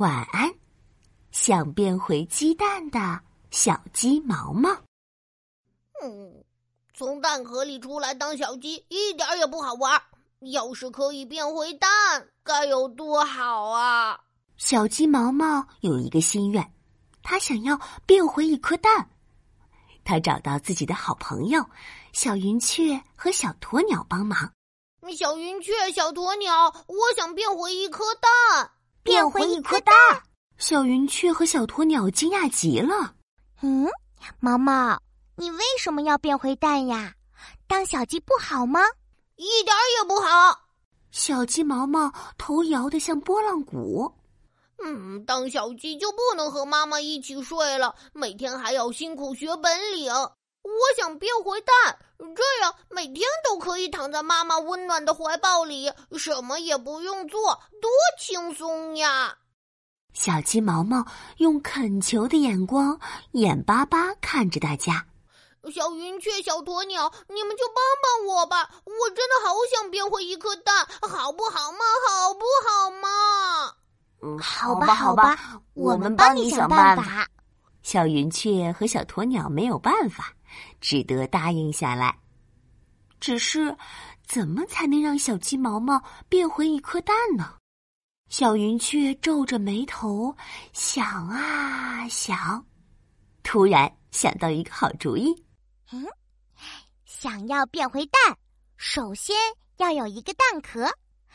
晚安，想变回鸡蛋的小鸡毛毛。嗯，从蛋壳里出来当小鸡一点也不好玩。要是可以变回蛋，该有多好啊！小鸡毛毛有一个心愿，他想要变回一颗蛋。他找到自己的好朋友小云雀和小鸵鸟帮忙。小云雀、小鸵鸟，我想变回一颗蛋。变回一颗蛋，小云雀和小鸵鸟惊讶极了。嗯，毛毛，你为什么要变回蛋呀？当小鸡不好吗？一点也不好。小鸡毛毛头摇得像拨浪鼓。嗯，当小鸡就不能和妈妈一起睡了，每天还要辛苦学本领。我想变回蛋，这样每天都可以躺在妈妈温暖的怀抱里，什么也不用做，多轻松呀！小鸡毛毛用恳求的眼光，眼巴巴看着大家。小云雀、小鸵鸟，你们就帮帮我吧！我真的好想变回一颗蛋，好不好嘛？好不好嘛？嗯，好吧，好吧，我们帮你想办法。小云雀和小鸵鸟没有办法。只得答应下来。只是，怎么才能让小鸡毛毛变回一颗蛋呢？小云雀皱着眉头想啊想，突然想到一个好主意。嗯，想要变回蛋，首先要有一个蛋壳。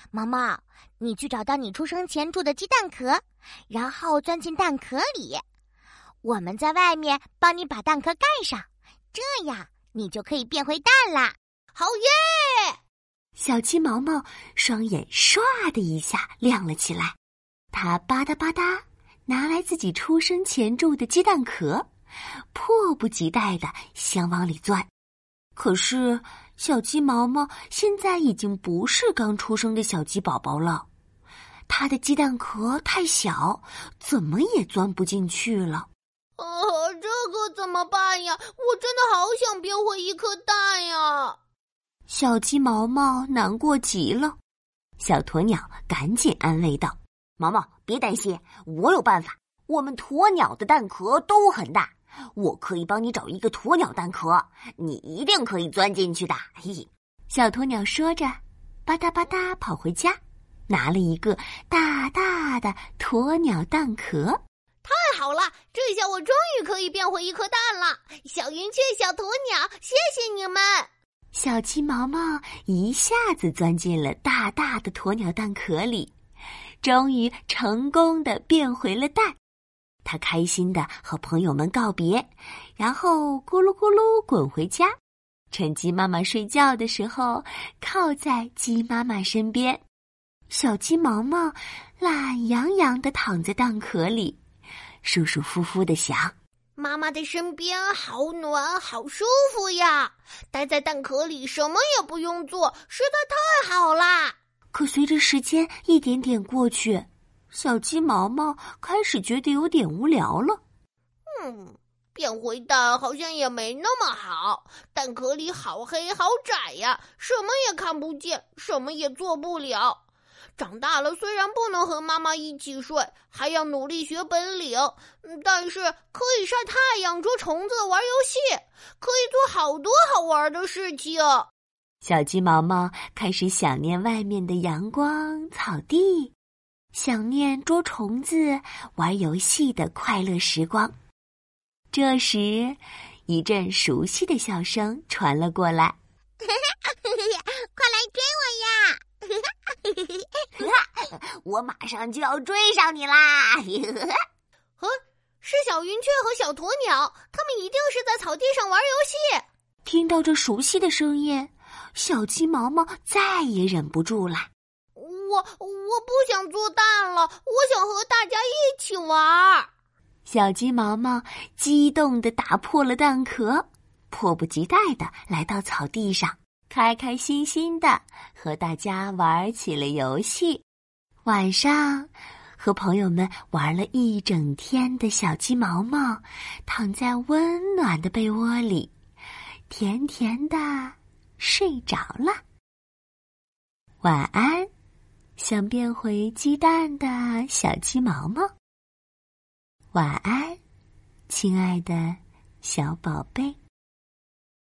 毛毛，你去找到你出生前住的鸡蛋壳，然后钻进蛋壳里。我们在外面帮你把蛋壳盖上。这样你就可以变回蛋啦！好耶！小鸡毛毛双眼唰的一下亮了起来，它吧嗒吧嗒拿来自己出生前住的鸡蛋壳，迫不及待的想往里钻。可是小鸡毛毛现在已经不是刚出生的小鸡宝宝了，它的鸡蛋壳太小，怎么也钻不进去了。哦，怎么办呀？我真的好想变回一颗蛋呀！小鸡毛毛难过极了。小鸵鸟赶紧安慰道：“毛毛，别担心，我有办法。我们鸵鸟的蛋壳都很大，我可以帮你找一个鸵鸟蛋壳，你一定可以钻进去的。”嘿，小鸵鸟说着，吧嗒吧嗒跑回家，拿了一个大大的鸵鸟蛋壳。好了，这下我终于可以变回一颗蛋了！小云雀、小鸵鸟，谢谢你们！小鸡毛毛一下子钻进了大大的鸵鸟蛋壳里，终于成功的变回了蛋。他开心的和朋友们告别，然后咕噜咕噜滚回家，趁鸡妈妈睡觉的时候，靠在鸡妈妈身边。小鸡毛毛懒洋洋的躺在蛋壳里。舒舒服服的想，妈妈的身边好暖，好舒服呀！待在蛋壳里，什么也不用做，实在太好啦。可随着时间一点点过去，小鸡毛毛开始觉得有点无聊了。嗯，变回蛋好像也没那么好，蛋壳里好黑好窄呀，什么也看不见，什么也做不了。长大了，虽然不能和妈妈一起睡，还要努力学本领，但是可以晒太阳、捉虫子、玩游戏，可以做好多好玩的事情。小鸡毛毛开始想念外面的阳光、草地，想念捉虫子、玩游戏的快乐时光。这时，一阵熟悉的笑声传了过来：“ 我马上就要追上你啦！嗯，是小云雀和小鸵鸟，他们一定是在草地上玩游戏。听到这熟悉的声音，小鸡毛毛再也忍不住了。我我不想做蛋了，我想和大家一起玩。小鸡毛毛激动的打破了蛋壳，迫不及待的来到草地上。开开心心的和大家玩起了游戏。晚上，和朋友们玩了一整天的小鸡毛毛，躺在温暖的被窝里，甜甜的睡着了。晚安，想变回鸡蛋的小鸡毛毛。晚安，亲爱的小宝贝。